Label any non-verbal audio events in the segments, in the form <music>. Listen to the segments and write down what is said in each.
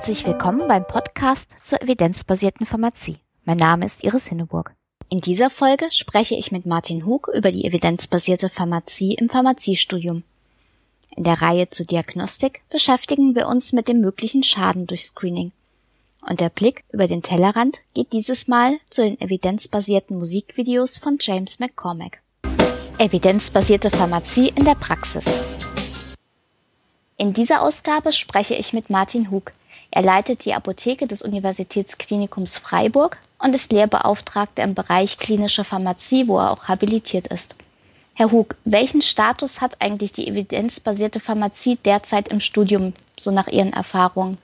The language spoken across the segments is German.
Herzlich willkommen beim Podcast zur evidenzbasierten Pharmazie. Mein Name ist Iris Hinneburg. In dieser Folge spreche ich mit Martin Hug über die evidenzbasierte Pharmazie im Pharmaziestudium. In der Reihe zur Diagnostik beschäftigen wir uns mit dem möglichen Schaden durch Screening. Und der Blick über den Tellerrand geht dieses Mal zu den evidenzbasierten Musikvideos von James McCormack. Evidenzbasierte Pharmazie in der Praxis. In dieser Ausgabe spreche ich mit Martin Hug. Er leitet die Apotheke des Universitätsklinikums Freiburg und ist Lehrbeauftragter im Bereich klinische Pharmazie, wo er auch habilitiert ist. Herr Hug, welchen Status hat eigentlich die evidenzbasierte Pharmazie derzeit im Studium, so nach Ihren Erfahrungen?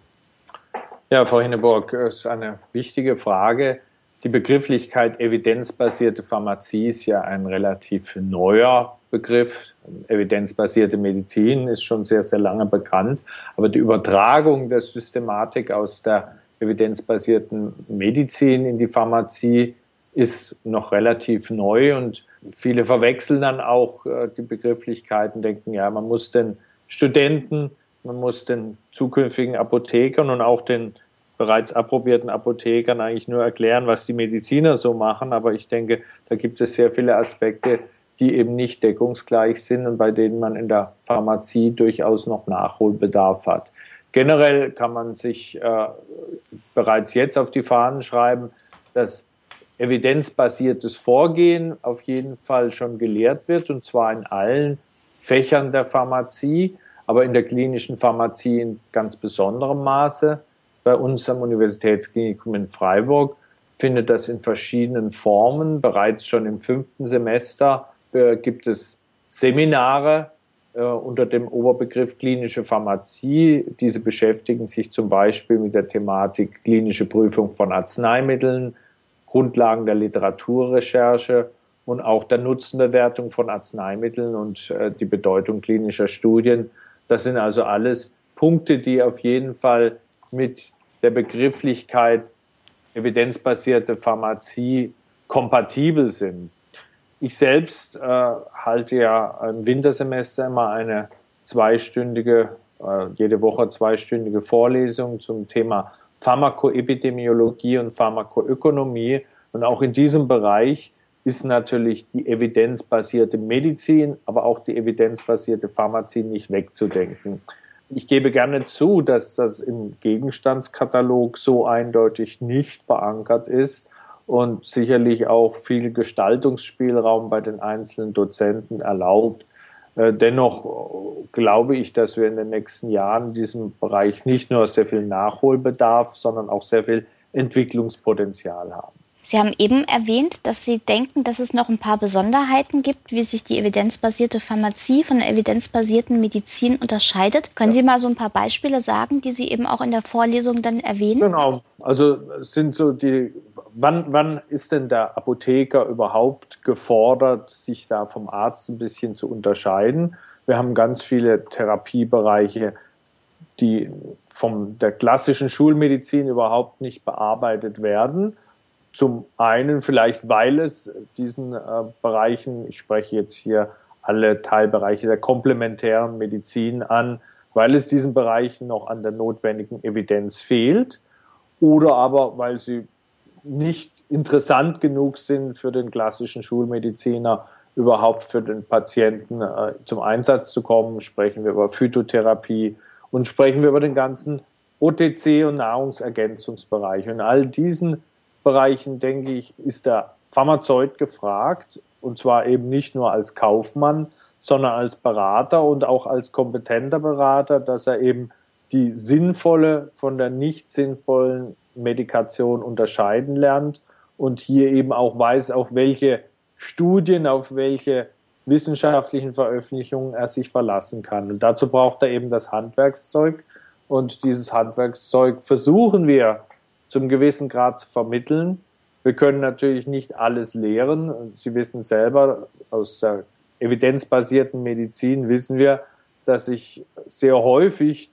Ja, Frau Hinneburg, das ist eine wichtige Frage. Die Begrifflichkeit evidenzbasierte Pharmazie ist ja ein relativ neuer Begriff. Evidenzbasierte Medizin ist schon sehr, sehr lange bekannt. Aber die Übertragung der Systematik aus der evidenzbasierten Medizin in die Pharmazie ist noch relativ neu und viele verwechseln dann auch äh, die Begrifflichkeiten, denken, ja, man muss den Studenten, man muss den zukünftigen Apothekern und auch den bereits approbierten Apothekern eigentlich nur erklären, was die Mediziner so machen. Aber ich denke, da gibt es sehr viele Aspekte, die eben nicht deckungsgleich sind und bei denen man in der Pharmazie durchaus noch Nachholbedarf hat. Generell kann man sich äh, bereits jetzt auf die Fahnen schreiben, dass evidenzbasiertes Vorgehen auf jeden Fall schon gelehrt wird, und zwar in allen Fächern der Pharmazie, aber in der klinischen Pharmazie in ganz besonderem Maße bei uns am Universitätsklinikum in Freiburg findet das in verschiedenen Formen. Bereits schon im fünften Semester äh, gibt es Seminare äh, unter dem Oberbegriff klinische Pharmazie. Diese beschäftigen sich zum Beispiel mit der Thematik klinische Prüfung von Arzneimitteln, Grundlagen der Literaturrecherche und auch der Nutzenbewertung von Arzneimitteln und äh, die Bedeutung klinischer Studien. Das sind also alles Punkte, die auf jeden Fall mit der Begrifflichkeit evidenzbasierte Pharmazie kompatibel sind. Ich selbst äh, halte ja im Wintersemester immer eine zweistündige, äh, jede Woche zweistündige Vorlesung zum Thema Pharmakoepidemiologie und Pharmakoökonomie. Und auch in diesem Bereich ist natürlich die evidenzbasierte Medizin, aber auch die evidenzbasierte Pharmazie nicht wegzudenken ich gebe gerne zu, dass das im Gegenstandskatalog so eindeutig nicht verankert ist und sicherlich auch viel Gestaltungsspielraum bei den einzelnen Dozenten erlaubt. Äh, dennoch glaube ich, dass wir in den nächsten Jahren in diesem Bereich nicht nur sehr viel Nachholbedarf, sondern auch sehr viel Entwicklungspotenzial haben. Sie haben eben erwähnt, dass Sie denken, dass es noch ein paar Besonderheiten gibt, wie sich die evidenzbasierte Pharmazie von der evidenzbasierten Medizin unterscheidet. Können ja. Sie mal so ein paar Beispiele sagen, die Sie eben auch in der Vorlesung dann erwähnen? Genau. Also sind so die, wann, wann ist denn der Apotheker überhaupt gefordert, sich da vom Arzt ein bisschen zu unterscheiden? Wir haben ganz viele Therapiebereiche, die von der klassischen Schulmedizin überhaupt nicht bearbeitet werden zum einen vielleicht, weil es diesen äh, Bereichen, ich spreche jetzt hier alle Teilbereiche der komplementären Medizin an, weil es diesen Bereichen noch an der notwendigen Evidenz fehlt oder aber weil sie nicht interessant genug sind für den klassischen Schulmediziner, überhaupt für den Patienten äh, zum Einsatz zu kommen. Sprechen wir über Phytotherapie und sprechen wir über den ganzen OTC und Nahrungsergänzungsbereich. Und all diesen Bereichen, denke ich, ist der Pharmazeut gefragt. Und zwar eben nicht nur als Kaufmann, sondern als Berater und auch als kompetenter Berater, dass er eben die sinnvolle von der nicht sinnvollen Medikation unterscheiden lernt und hier eben auch weiß, auf welche Studien, auf welche wissenschaftlichen Veröffentlichungen er sich verlassen kann. Und dazu braucht er eben das Handwerkszeug. Und dieses Handwerkszeug versuchen wir zum gewissen Grad zu vermitteln. Wir können natürlich nicht alles lehren. Sie wissen selber, aus der evidenzbasierten Medizin wissen wir, dass sich sehr häufig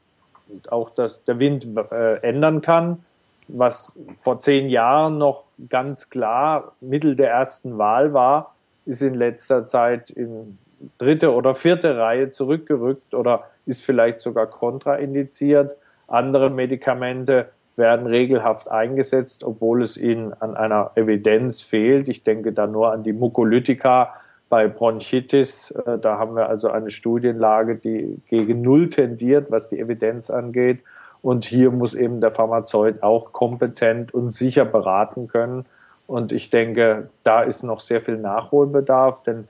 auch das, der Wind äh, ändern kann. Was vor zehn Jahren noch ganz klar Mittel der ersten Wahl war, ist in letzter Zeit in dritte oder vierte Reihe zurückgerückt oder ist vielleicht sogar kontraindiziert. Andere Medikamente werden regelhaft eingesetzt, obwohl es ihnen an einer Evidenz fehlt. Ich denke da nur an die Mukolytika bei Bronchitis. Äh, da haben wir also eine Studienlage, die gegen Null tendiert, was die Evidenz angeht. Und hier muss eben der Pharmazeut auch kompetent und sicher beraten können. Und ich denke, da ist noch sehr viel Nachholbedarf, denn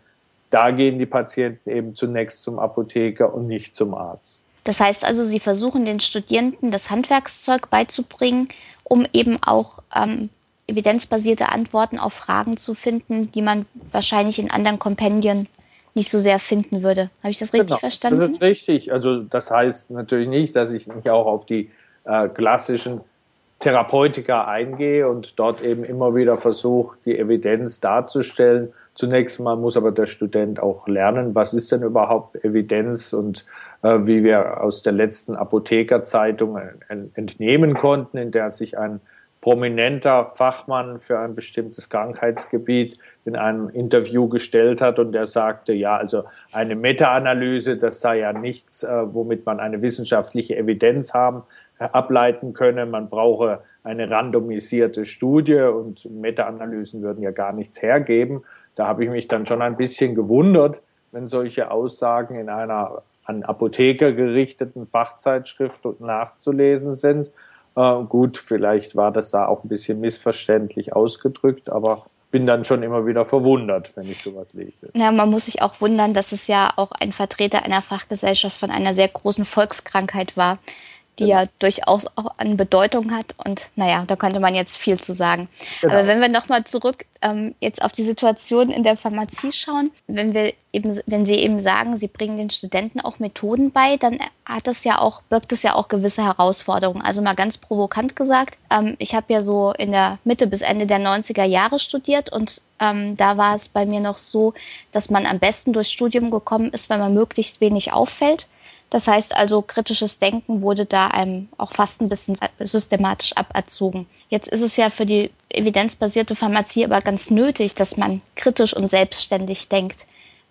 da gehen die Patienten eben zunächst zum Apotheker und nicht zum Arzt. Das heißt also, Sie versuchen den Studierenden das Handwerkszeug beizubringen, um eben auch ähm, evidenzbasierte Antworten auf Fragen zu finden, die man wahrscheinlich in anderen Kompendien nicht so sehr finden würde. Habe ich das richtig genau, verstanden? Das ist richtig. Also das heißt natürlich nicht, dass ich nicht auch auf die äh, klassischen Therapeutika eingehe und dort eben immer wieder versuche, die Evidenz darzustellen. Zunächst mal muss aber der Student auch lernen, was ist denn überhaupt Evidenz und äh, wie wir aus der letzten Apothekerzeitung entnehmen konnten, in der sich ein prominenter Fachmann für ein bestimmtes Krankheitsgebiet in einem Interview gestellt hat und der sagte, ja, also eine Meta-Analyse, das sei ja nichts, äh, womit man eine wissenschaftliche Evidenz haben, äh, ableiten könne. Man brauche eine randomisierte Studie und Meta-Analysen würden ja gar nichts hergeben. Da habe ich mich dann schon ein bisschen gewundert, wenn solche Aussagen in einer an Apotheker gerichteten Fachzeitschrift nachzulesen sind. Äh, gut, vielleicht war das da auch ein bisschen missverständlich ausgedrückt, aber bin dann schon immer wieder verwundert, wenn ich sowas lese. Ja, man muss sich auch wundern, dass es ja auch ein Vertreter einer Fachgesellschaft von einer sehr großen Volkskrankheit war die genau. ja durchaus auch an Bedeutung hat. Und naja, da könnte man jetzt viel zu sagen. Genau. Aber wenn wir nochmal zurück ähm, jetzt auf die Situation in der Pharmazie schauen, wenn wir eben, wenn Sie eben sagen, Sie bringen den Studenten auch Methoden bei, dann hat das ja auch, birgt es ja auch gewisse Herausforderungen. Also mal ganz provokant gesagt, ähm, ich habe ja so in der Mitte bis Ende der 90er Jahre studiert und ähm, da war es bei mir noch so, dass man am besten durchs Studium gekommen ist, wenn man möglichst wenig auffällt das heißt also, kritisches Denken wurde da einem auch fast ein bisschen systematisch aberzogen. Jetzt ist es ja für die evidenzbasierte Pharmazie aber ganz nötig, dass man kritisch und selbstständig denkt.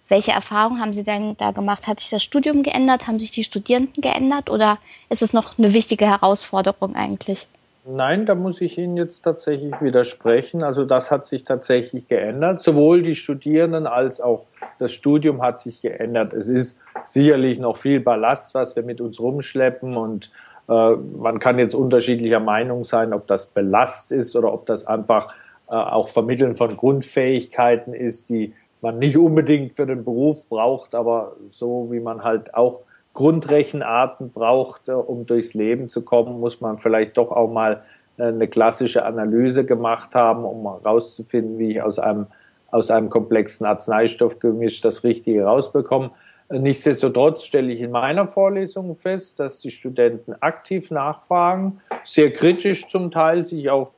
Welche Erfahrungen haben Sie denn da gemacht? Hat sich das Studium geändert? Haben sich die Studierenden geändert? Oder ist es noch eine wichtige Herausforderung eigentlich? Nein, da muss ich Ihnen jetzt tatsächlich widersprechen. Also das hat sich tatsächlich geändert. Sowohl die Studierenden als auch das Studium hat sich geändert. Es ist sicherlich noch viel Ballast, was wir mit uns rumschleppen und äh, man kann jetzt unterschiedlicher Meinung sein, ob das Belast ist oder ob das einfach äh, auch Vermitteln von Grundfähigkeiten ist, die man nicht unbedingt für den Beruf braucht, aber so wie man halt auch Grundrechenarten braucht, äh, um durchs Leben zu kommen, muss man vielleicht doch auch mal äh, eine klassische Analyse gemacht haben, um herauszufinden, wie ich aus einem, aus einem komplexen Arzneistoffgemisch das Richtige rausbekomme. Nichtsdestotrotz stelle ich in meiner Vorlesung fest, dass die Studenten aktiv nachfragen, sehr kritisch zum Teil sich auch,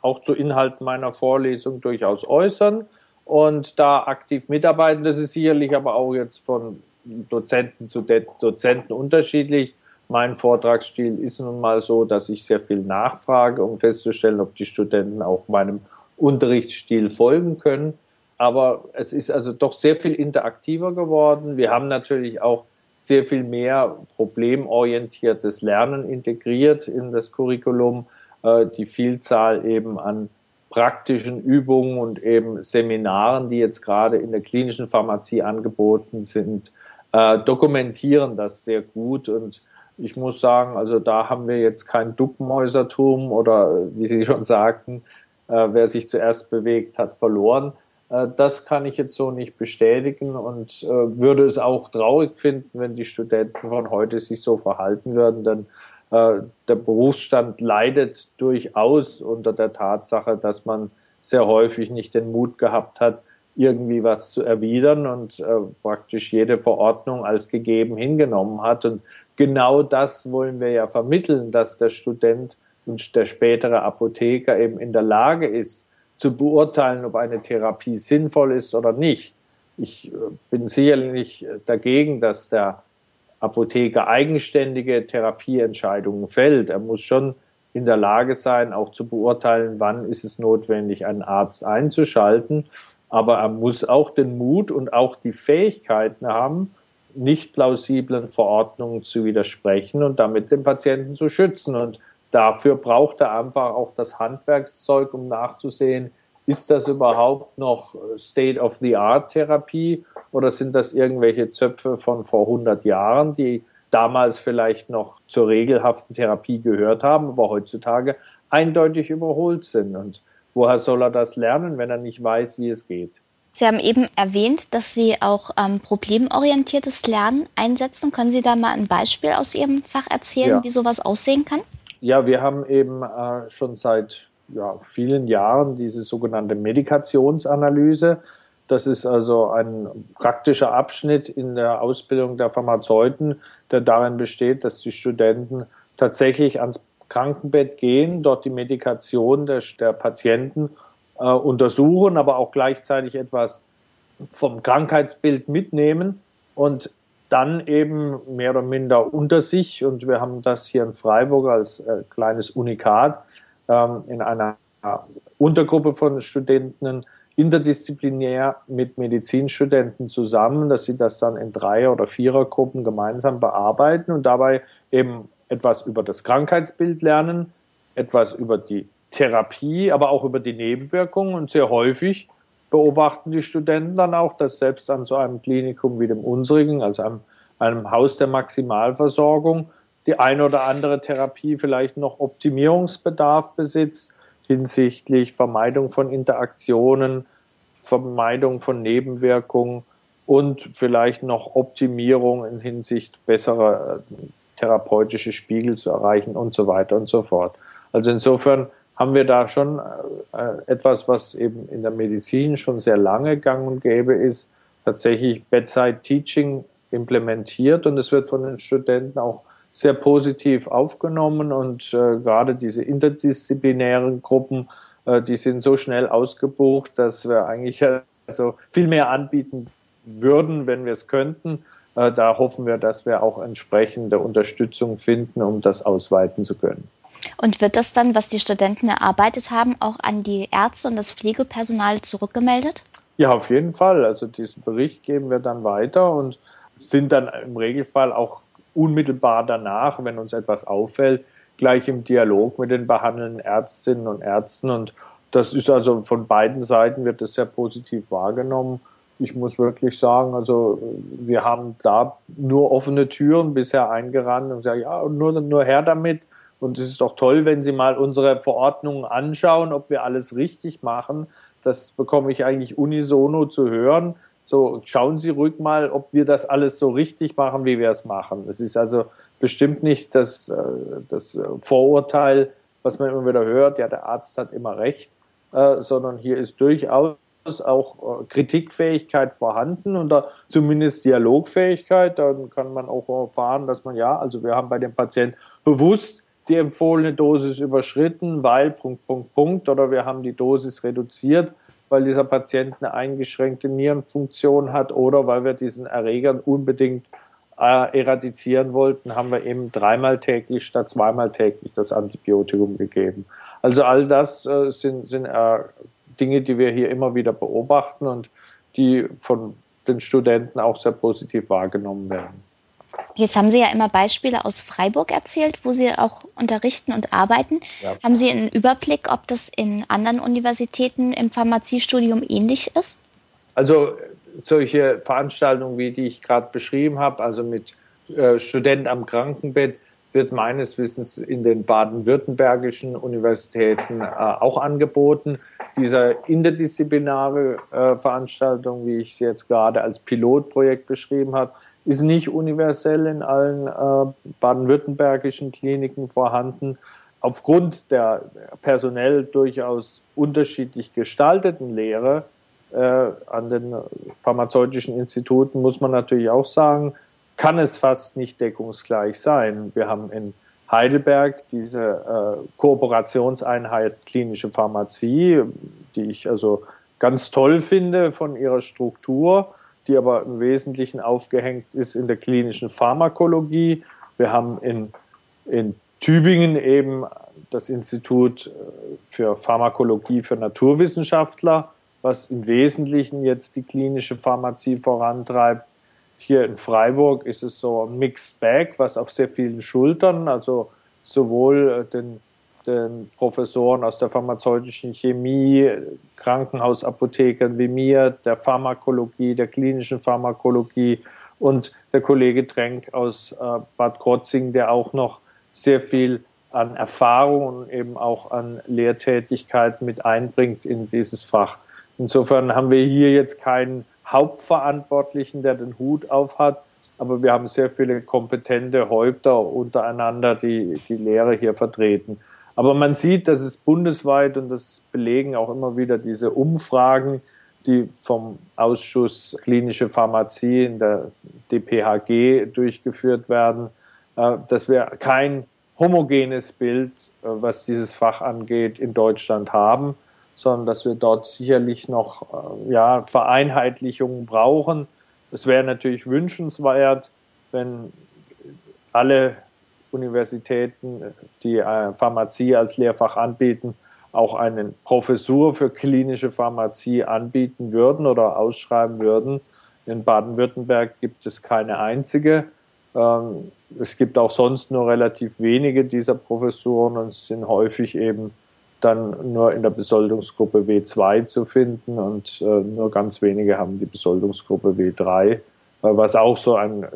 auch zu Inhalten meiner Vorlesung durchaus äußern und da aktiv mitarbeiten. Das ist sicherlich aber auch jetzt von Dozenten zu Dozenten unterschiedlich. Mein Vortragsstil ist nun mal so, dass ich sehr viel nachfrage, um festzustellen, ob die Studenten auch meinem Unterrichtsstil folgen können. Aber es ist also doch sehr viel interaktiver geworden. Wir haben natürlich auch sehr viel mehr problemorientiertes Lernen integriert in das Curriculum. Äh, die Vielzahl eben an praktischen Übungen und eben Seminaren, die jetzt gerade in der klinischen Pharmazie angeboten sind, äh, dokumentieren das sehr gut und ich muss sagen, also da haben wir jetzt kein Duckmäusertum oder wie Sie schon sagten, äh, wer sich zuerst bewegt, hat verloren. Äh, das kann ich jetzt so nicht bestätigen und äh, würde es auch traurig finden, wenn die Studenten von heute sich so verhalten würden, denn äh, der Berufsstand leidet durchaus unter der Tatsache, dass man sehr häufig nicht den Mut gehabt hat, irgendwie was zu erwidern und äh, praktisch jede Verordnung als gegeben hingenommen hat. Und genau das wollen wir ja vermitteln, dass der Student und der spätere Apotheker eben in der Lage ist, zu beurteilen, ob eine Therapie sinnvoll ist oder nicht. Ich äh, bin sicherlich dagegen, dass der Apotheker eigenständige Therapieentscheidungen fällt. Er muss schon in der Lage sein, auch zu beurteilen, wann ist es notwendig, einen Arzt einzuschalten aber er muss auch den Mut und auch die Fähigkeiten haben, nicht plausiblen Verordnungen zu widersprechen und damit den Patienten zu schützen. Und dafür braucht er einfach auch das Handwerkszeug, um nachzusehen, ist das überhaupt noch State-of-the-Art-Therapie oder sind das irgendwelche Zöpfe von vor 100 Jahren, die damals vielleicht noch zur regelhaften Therapie gehört haben, aber heutzutage eindeutig überholt sind. Und woher soll er das lernen, wenn er nicht weiß, wie es geht? Sie haben eben erwähnt, dass Sie auch ähm, problemorientiertes Lernen einsetzen. Können Sie da mal ein Beispiel aus Ihrem Fach erzählen, ja. wie sowas aussehen kann? Ja, wir haben eben äh, schon seit ja, vielen Jahren diese sogenannte Medikationsanalyse. Das ist also ein praktischer Abschnitt in der Ausbildung der Pharmazeuten, der darin besteht, dass die Studenten tatsächlich ans Krankenbett gehen, dort die Medikation der, der Patienten äh, untersuchen, aber auch gleichzeitig etwas vom Krankheitsbild mitnehmen und dann eben mehr oder minder unter sich, und wir haben das hier in Freiburg als äh, kleines Unikat ähm, in einer Untergruppe von Studenten interdisziplinär mit Medizinstudenten zusammen, dass sie das dann in Dreier- oder Vierergruppen gemeinsam bearbeiten und dabei eben etwas über das Krankheitsbild lernen, etwas über die Therapie, aber auch über die Nebenwirkungen. Und sehr häufig beobachten die Studenten dann auch, dass selbst an so einem Klinikum wie dem unsrigen, also einem, einem Haus der Maximalversorgung, die eine oder andere Therapie vielleicht noch Optimierungsbedarf besitzt hinsichtlich Vermeidung von Interaktionen, Vermeidung von Nebenwirkungen und vielleicht noch Optimierung in Hinsicht besserer äh, therapeutische Spiegel zu erreichen und so weiter und so fort. Also insofern haben wir da schon äh, etwas, was eben in der Medizin schon sehr lange gang und gäbe ist, tatsächlich Bedside Teaching implementiert und es wird von den Studenten auch sehr positiv aufgenommen und äh, gerade diese interdisziplinären Gruppen, äh, die sind so schnell ausgebucht, dass wir eigentlich also viel mehr anbieten würden, wenn wir es könnten. Äh, da hoffen wir, dass wir auch entsprechende Unterstützung finden, um das ausweiten zu können. Und wird das dann, was die Studenten erarbeitet haben, auch an die Ärzte und das Pflegepersonal zurückgemeldet? Ja, auf jeden Fall. Also diesen Bericht geben wir dann weiter und sind dann im Regelfall auch unmittelbar danach, wenn uns etwas auffällt, gleich im Dialog mit den behandelnden Ärztinnen und Ärzten. Und das ist also von beiden Seiten wird das sehr positiv wahrgenommen. Ich muss wirklich sagen, also wir haben da nur offene Türen bisher eingerannt und gesagt, ja, nur, nur her damit. Und es ist doch toll, wenn Sie mal unsere Verordnungen anschauen, ob wir alles richtig machen. Das bekomme ich eigentlich unisono zu hören. So, schauen Sie ruhig mal, ob wir das alles so richtig machen, wie wir es machen. Es ist also bestimmt nicht das, äh, das Vorurteil, was man immer wieder hört, ja, der Arzt hat immer recht, äh, sondern hier ist durchaus auch äh, Kritikfähigkeit vorhanden und zumindest Dialogfähigkeit. Dann kann man auch erfahren, dass man ja, also wir haben bei dem Patienten bewusst die empfohlene Dosis überschritten, weil Punkt, Punkt, Punkt, oder wir haben die Dosis reduziert weil dieser Patient eine eingeschränkte Nierenfunktion hat oder weil wir diesen Erregern unbedingt äh, eradizieren wollten, haben wir eben dreimal täglich statt zweimal täglich das Antibiotikum gegeben. Also all das äh, sind, sind äh, Dinge, die wir hier immer wieder beobachten und die von den Studenten auch sehr positiv wahrgenommen werden. Jetzt haben Sie ja immer Beispiele aus Freiburg erzählt, wo Sie auch unterrichten und arbeiten. Ja. Haben Sie einen Überblick, ob das in anderen Universitäten im Pharmaziestudium ähnlich ist? Also solche Veranstaltungen, wie die ich gerade beschrieben habe, also mit äh, Studenten am Krankenbett, wird meines Wissens in den baden-württembergischen Universitäten äh, auch angeboten. Diese interdisziplinare äh, Veranstaltung, wie ich sie jetzt gerade als Pilotprojekt beschrieben habe, ist nicht universell in allen äh, baden-württembergischen Kliniken vorhanden. Aufgrund der personell durchaus unterschiedlich gestalteten Lehre äh, an den pharmazeutischen Instituten muss man natürlich auch sagen, kann es fast nicht deckungsgleich sein. Wir haben in Heidelberg diese äh, Kooperationseinheit klinische Pharmazie, die ich also ganz toll finde von ihrer Struktur die aber im Wesentlichen aufgehängt ist in der klinischen Pharmakologie. Wir haben in, in Tübingen eben das Institut äh, für Pharmakologie für Naturwissenschaftler, was im Wesentlichen jetzt die klinische Pharmazie vorantreibt. Hier in Freiburg ist es so ein Mixed Bag, was auf sehr vielen Schultern, also sowohl äh, den, den Professoren aus der pharmazeutischen Chemie, Krankenhausapothekern wie mir, der Pharmakologie, der klinischen Pharmakologie und der Kollege Trenk aus äh, Bad Krotzing, der auch noch sehr viel an Erfahrung und eben auch an Lehrtätigkeit mit einbringt in dieses Fach. Insofern haben wir hier jetzt keinen Hauptverantwortlichen, der den Hut auf hat, aber wir haben sehr viele kompetente Häupter untereinander, die die Lehre hier vertreten. Aber man sieht, dass es bundesweit, und das belegen auch immer wieder diese Umfragen, die vom Ausschuss Klinische Pharmazie in der DPHG durchgeführt werden, äh, dass wir kein homogenes Bild, äh, was dieses Fach angeht, in Deutschland haben sondern dass wir dort sicherlich noch äh, ja, Vereinheitlichungen brauchen. Es wäre natürlich wünschenswert, wenn alle Universitäten, die äh, Pharmazie als Lehrfach anbieten, auch eine Professur für klinische Pharmazie anbieten würden oder ausschreiben würden. In Baden-Württemberg gibt es keine einzige. Ähm, es gibt auch sonst nur relativ wenige dieser Professuren und es sind häufig eben dann nur in der Besoldungsgruppe W2 zu finden und äh, nur ganz wenige haben die Besoldungsgruppe W3, äh, was auch so ein,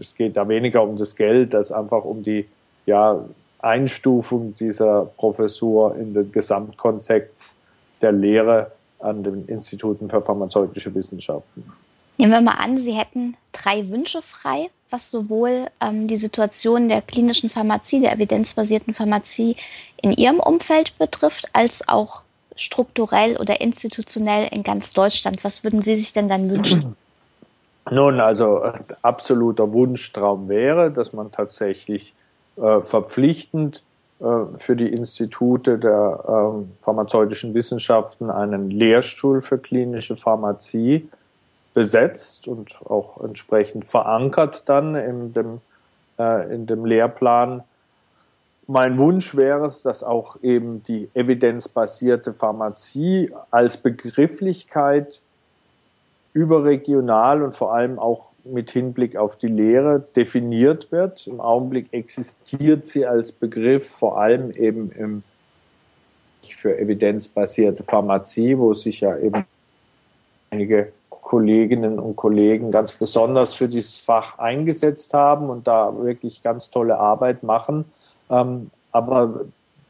es geht da weniger um das Geld als einfach um die ja, Einstufung dieser Professur in den Gesamtkontext der Lehre an den Instituten für pharmazeutische Wissenschaften. Nehmen wir mal an, Sie hätten drei Wünsche frei, was sowohl ähm, die Situation der klinischen Pharmazie, der evidenzbasierten Pharmazie in Ihrem Umfeld betrifft, als auch strukturell oder institutionell in ganz Deutschland. Was würden Sie sich denn dann wünschen? <clears throat> Nun, also absoluter Wunschtraum wäre, dass man tatsächlich äh, verpflichtend äh, für die Institute der äh, pharmazeutischen Wissenschaften einen Lehrstuhl für klinische Pharmazie besetzt und auch entsprechend verankert dann in dem, äh, in dem Lehrplan. Mein Wunsch wäre es, dass auch eben die evidenzbasierte Pharmazie als Begrifflichkeit überregional und vor allem auch mit Hinblick auf die Lehre definiert wird. Im Augenblick existiert sie als Begriff vor allem eben im, für evidenzbasierte Pharmazie, wo sich ja eben einige Kolleginnen und Kollegen ganz besonders für dieses Fach eingesetzt haben und da wirklich ganz tolle Arbeit machen. Ähm, aber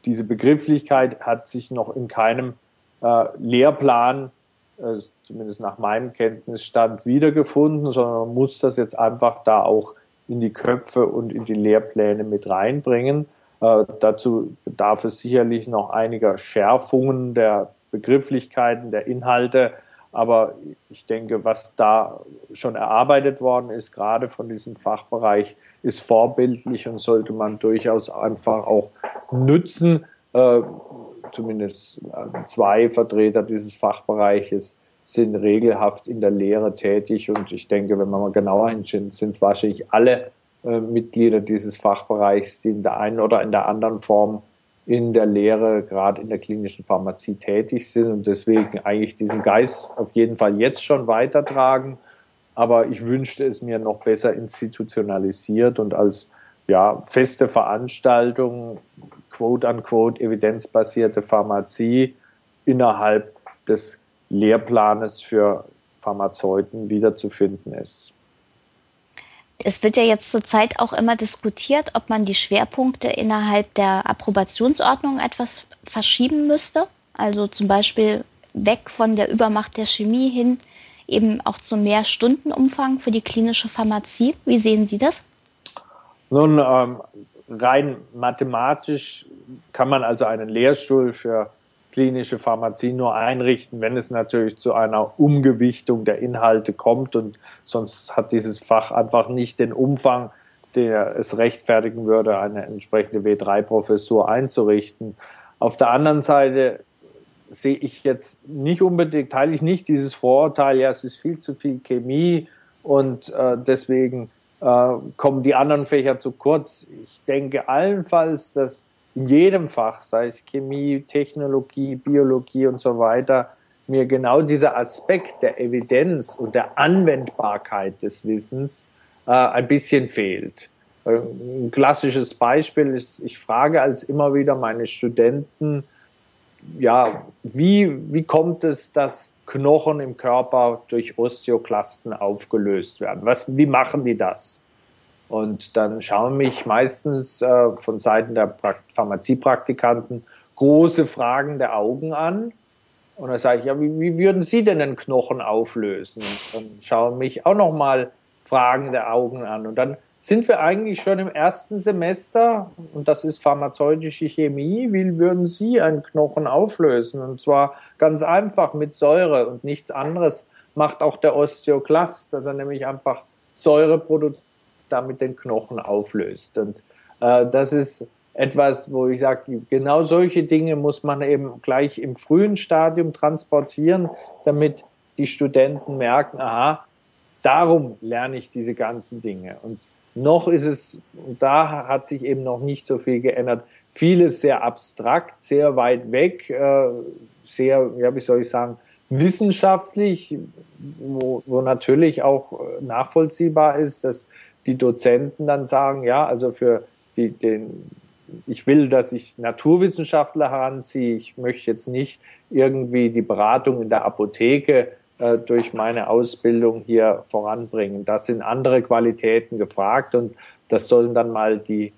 diese Begrifflichkeit hat sich noch in keinem äh, Lehrplan, äh, zumindest nach meinem Kenntnisstand, wiedergefunden, sondern man muss das jetzt einfach da auch in die Köpfe und in die Lehrpläne mit reinbringen. Äh, dazu bedarf es sicherlich noch einiger Schärfungen der Begrifflichkeiten, der Inhalte, aber ich denke, was da schon erarbeitet worden ist, gerade von diesem Fachbereich, ist vorbildlich und sollte man durchaus einfach auch nützen. Äh, zumindest äh, zwei Vertreter dieses Fachbereiches sind regelhaft in der Lehre tätig und ich denke, wenn man mal genauer hinschaut, sind es wahrscheinlich alle äh, Mitglieder dieses Fachbereichs, die in der einen oder in der anderen Form in der Lehre, gerade in der klinischen Pharmazie tätig sind und deswegen eigentlich diesen Geist auf jeden Fall jetzt schon weitertragen. Aber ich wünschte es mir noch besser institutionalisiert und als ja, feste Veranstaltung, quote unquote, evidenzbasierte Pharmazie innerhalb des Lehrplanes für Pharmazeuten wiederzufinden ist. Es wird ja jetzt zurzeit auch immer diskutiert, ob man die Schwerpunkte innerhalb der Approbationsordnung etwas verschieben müsste. Also zum Beispiel weg von der Übermacht der Chemie hin eben auch zu mehr Stundenumfang für die klinische Pharmazie. Wie sehen Sie das? Nun, ähm, rein mathematisch kann man also einen Lehrstuhl für klinische Pharmazie nur einrichten, wenn es natürlich zu einer Umgewichtung der Inhalte kommt und sonst hat dieses Fach einfach nicht den Umfang, der es rechtfertigen würde, eine entsprechende W3-Professur einzurichten. Auf der anderen Seite sehe ich jetzt nicht unbedingt, teile ich nicht dieses Vorurteil, ja, es ist viel zu viel Chemie und äh, deswegen äh, kommen die anderen Fächer zu kurz. Ich denke allenfalls, dass in jedem Fach, sei es Chemie, Technologie, Biologie und so weiter, mir genau dieser Aspekt der Evidenz und der Anwendbarkeit des Wissens äh, ein bisschen fehlt. Ein klassisches Beispiel ist, ich frage als immer wieder meine Studenten, ja, wie, wie kommt es, dass Knochen im Körper durch Osteoklasten aufgelöst werden? Was, wie machen die das? Und dann schauen mich meistens äh, von Seiten der Pharmaziepraktikanten große Fragen der Augen an. Und dann sage ich, ja, wie, wie würden Sie denn einen Knochen auflösen? Und dann schauen mich auch nochmal Fragen der Augen an. Und dann sind wir eigentlich schon im ersten Semester, und das ist pharmazeutische Chemie, wie würden Sie einen Knochen auflösen? Und zwar ganz einfach mit Säure und nichts anderes macht auch der Osteoklast, dass er nämlich einfach Säure produziert, damit den Knochen auflöst. Und äh, das ist etwas, wo ich sage, genau solche Dinge muss man eben gleich im frühen Stadium transportieren, damit die Studenten merken, aha, darum lerne ich diese ganzen Dinge. Und noch ist es, da hat sich eben noch nicht so viel geändert, vieles sehr abstrakt, sehr weit weg, äh, sehr, ja, wie soll ich sagen, wissenschaftlich, wo, wo natürlich auch nachvollziehbar ist, dass die Dozenten dann sagen, ja, also für die, den, ich will, dass ich Naturwissenschaftler heranziehe. Ich möchte jetzt nicht irgendwie die Beratung in der Apotheke äh, durch meine Ausbildung hier voranbringen. Das sind andere Qualitäten gefragt und das sollen dann mal die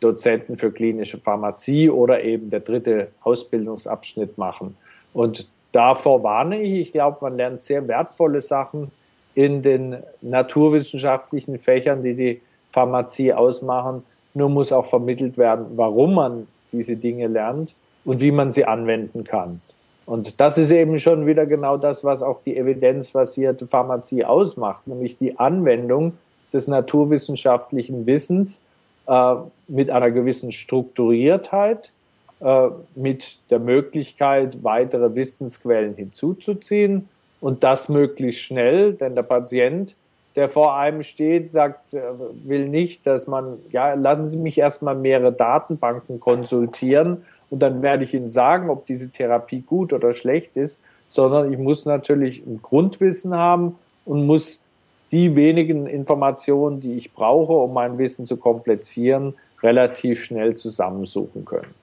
Dozenten für klinische Pharmazie oder eben der dritte Ausbildungsabschnitt machen. Und davor warne ich. Ich glaube, man lernt sehr wertvolle Sachen in den naturwissenschaftlichen Fächern, die die Pharmazie ausmachen. Nur muss auch vermittelt werden, warum man diese Dinge lernt und wie man sie anwenden kann. Und das ist eben schon wieder genau das, was auch die evidenzbasierte Pharmazie ausmacht, nämlich die Anwendung des naturwissenschaftlichen Wissens äh, mit einer gewissen Strukturiertheit, äh, mit der Möglichkeit, weitere Wissensquellen hinzuzuziehen und das möglichst schnell, denn der Patient der vor einem steht, sagt, äh, will nicht, dass man, ja, lassen Sie mich erstmal mehrere Datenbanken konsultieren und dann werde ich Ihnen sagen, ob diese Therapie gut oder schlecht ist, sondern ich muss natürlich ein Grundwissen haben und muss die wenigen Informationen, die ich brauche, um mein Wissen zu komplizieren, relativ schnell zusammensuchen können.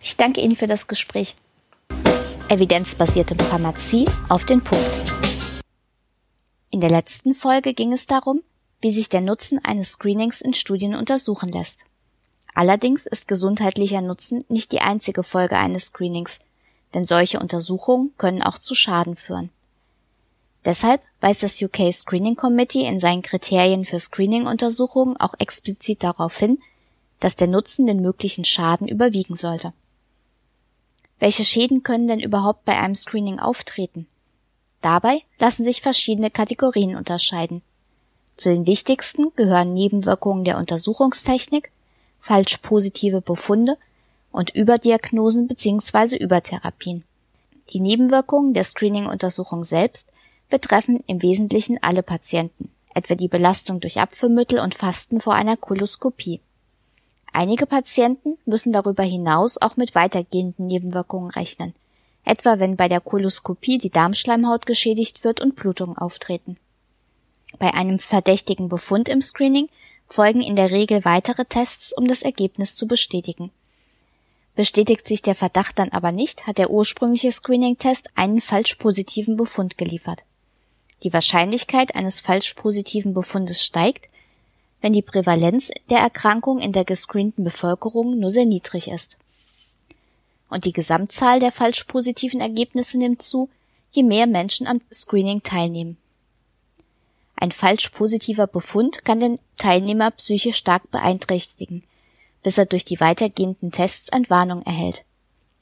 Ich danke Ihnen für das Gespräch. Evidenzbasierte Pharmazie auf den Punkt. In der letzten Folge ging es darum, wie sich der Nutzen eines Screenings in Studien untersuchen lässt. Allerdings ist gesundheitlicher Nutzen nicht die einzige Folge eines Screenings, denn solche Untersuchungen können auch zu Schaden führen. Deshalb weist das UK Screening Committee in seinen Kriterien für Screening-Untersuchungen auch explizit darauf hin, dass der Nutzen den möglichen Schaden überwiegen sollte. Welche Schäden können denn überhaupt bei einem Screening auftreten? Dabei lassen sich verschiedene Kategorien unterscheiden. Zu den wichtigsten gehören Nebenwirkungen der Untersuchungstechnik, falsch positive Befunde und Überdiagnosen bzw. Übertherapien. Die Nebenwirkungen der Screening-Untersuchung selbst betreffen im Wesentlichen alle Patienten, etwa die Belastung durch Abführmittel und Fasten vor einer Koloskopie. Einige Patienten müssen darüber hinaus auch mit weitergehenden Nebenwirkungen rechnen, etwa wenn bei der Koloskopie die Darmschleimhaut geschädigt wird und Blutungen auftreten. Bei einem verdächtigen Befund im Screening folgen in der Regel weitere Tests, um das Ergebnis zu bestätigen. Bestätigt sich der Verdacht dann aber nicht, hat der ursprüngliche Screening-Test einen falsch positiven Befund geliefert. Die Wahrscheinlichkeit eines falsch positiven Befundes steigt, wenn die Prävalenz der Erkrankung in der gescreenten Bevölkerung nur sehr niedrig ist und die Gesamtzahl der falsch positiven Ergebnisse nimmt zu, je mehr Menschen am Screening teilnehmen. Ein falsch positiver Befund kann den Teilnehmer psychisch stark beeinträchtigen, bis er durch die weitergehenden Tests Entwarnung erhält.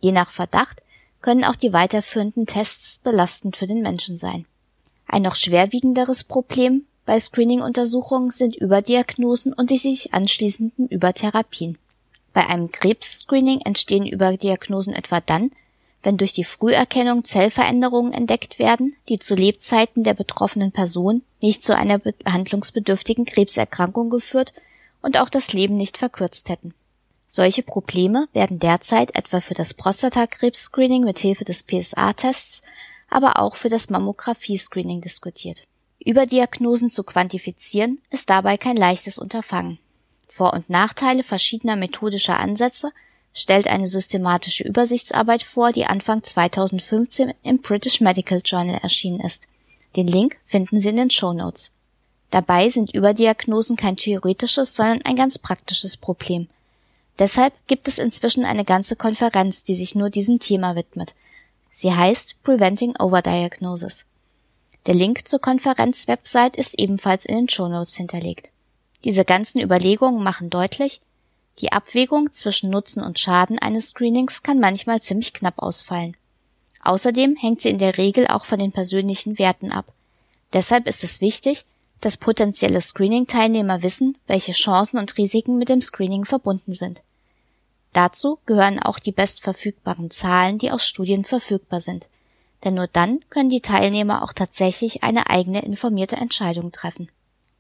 Je nach Verdacht können auch die weiterführenden Tests belastend für den Menschen sein. Ein noch schwerwiegenderes Problem bei Screening-Untersuchungen sind Überdiagnosen und die sich anschließenden Übertherapien. Bei einem Krebsscreening entstehen Überdiagnosen etwa dann, wenn durch die Früherkennung Zellveränderungen entdeckt werden, die zu Lebzeiten der betroffenen Person nicht zu einer behandlungsbedürftigen Krebserkrankung geführt und auch das Leben nicht verkürzt hätten. Solche Probleme werden derzeit etwa für das Prostatakrebs-Screening mit Hilfe des PSA-Tests aber auch für das Mammographie-Screening diskutiert. Überdiagnosen zu quantifizieren ist dabei kein leichtes Unterfangen. Vor- und Nachteile verschiedener methodischer Ansätze stellt eine systematische Übersichtsarbeit vor, die Anfang 2015 im British Medical Journal erschienen ist. Den Link finden Sie in den Show Notes. Dabei sind Überdiagnosen kein theoretisches, sondern ein ganz praktisches Problem. Deshalb gibt es inzwischen eine ganze Konferenz, die sich nur diesem Thema widmet. Sie heißt Preventing Overdiagnosis. Der Link zur Konferenz-Website ist ebenfalls in den Shownotes hinterlegt. Diese ganzen Überlegungen machen deutlich, die Abwägung zwischen Nutzen und Schaden eines Screenings kann manchmal ziemlich knapp ausfallen. Außerdem hängt sie in der Regel auch von den persönlichen Werten ab. Deshalb ist es wichtig, dass potenzielle Screening-Teilnehmer wissen, welche Chancen und Risiken mit dem Screening verbunden sind. Dazu gehören auch die bestverfügbaren Zahlen, die aus Studien verfügbar sind. Denn nur dann können die Teilnehmer auch tatsächlich eine eigene informierte Entscheidung treffen.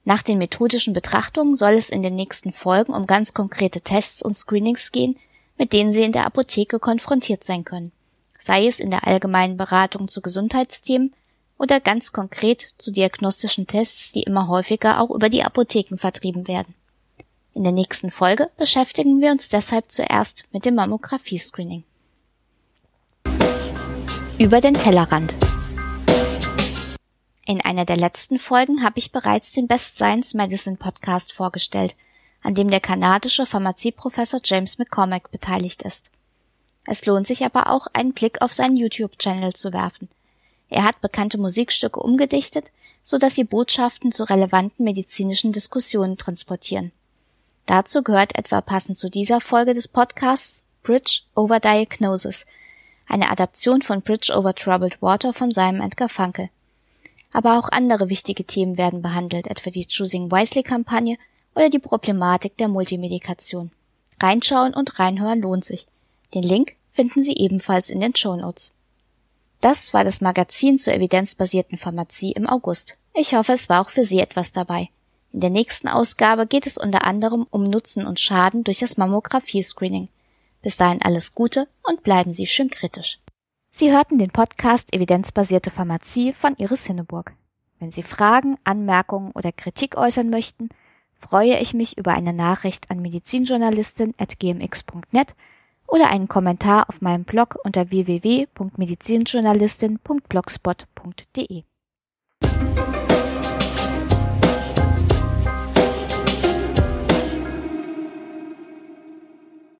Nach den methodischen Betrachtungen soll es in den nächsten Folgen um ganz konkrete Tests und Screenings gehen, mit denen Sie in der Apotheke konfrontiert sein können. Sei es in der allgemeinen Beratung zu Gesundheitsthemen oder ganz konkret zu diagnostischen Tests, die immer häufiger auch über die Apotheken vertrieben werden. In der nächsten Folge beschäftigen wir uns deshalb zuerst mit dem Mammographie-Screening. Über den Tellerrand. In einer der letzten Folgen habe ich bereits den Best Science Medicine Podcast vorgestellt, an dem der kanadische Pharmazieprofessor James McCormack beteiligt ist. Es lohnt sich aber auch, einen Blick auf seinen YouTube-Channel zu werfen. Er hat bekannte Musikstücke umgedichtet, so dass sie Botschaften zu relevanten medizinischen Diskussionen transportieren. Dazu gehört etwa passend zu dieser Folge des Podcasts Bridge over Diagnosis, eine Adaption von Bridge over Troubled Water von Simon Edgar Funkel. Aber auch andere wichtige Themen werden behandelt, etwa die Choosing Wisely Kampagne oder die Problematik der Multimedikation. Reinschauen und reinhören lohnt sich. Den Link finden Sie ebenfalls in den Show Notes. Das war das Magazin zur evidenzbasierten Pharmazie im August. Ich hoffe, es war auch für Sie etwas dabei. In der nächsten Ausgabe geht es unter anderem um Nutzen und Schaden durch das Mammographie-Screening. Bis dahin alles Gute und bleiben Sie schön kritisch. Sie hörten den Podcast Evidenzbasierte Pharmazie von Iris Hinneburg. Wenn Sie Fragen, Anmerkungen oder Kritik äußern möchten, freue ich mich über eine Nachricht an medizinjournalistin.gmx.net oder einen Kommentar auf meinem Blog unter www.medizinjournalistin.blogspot.de.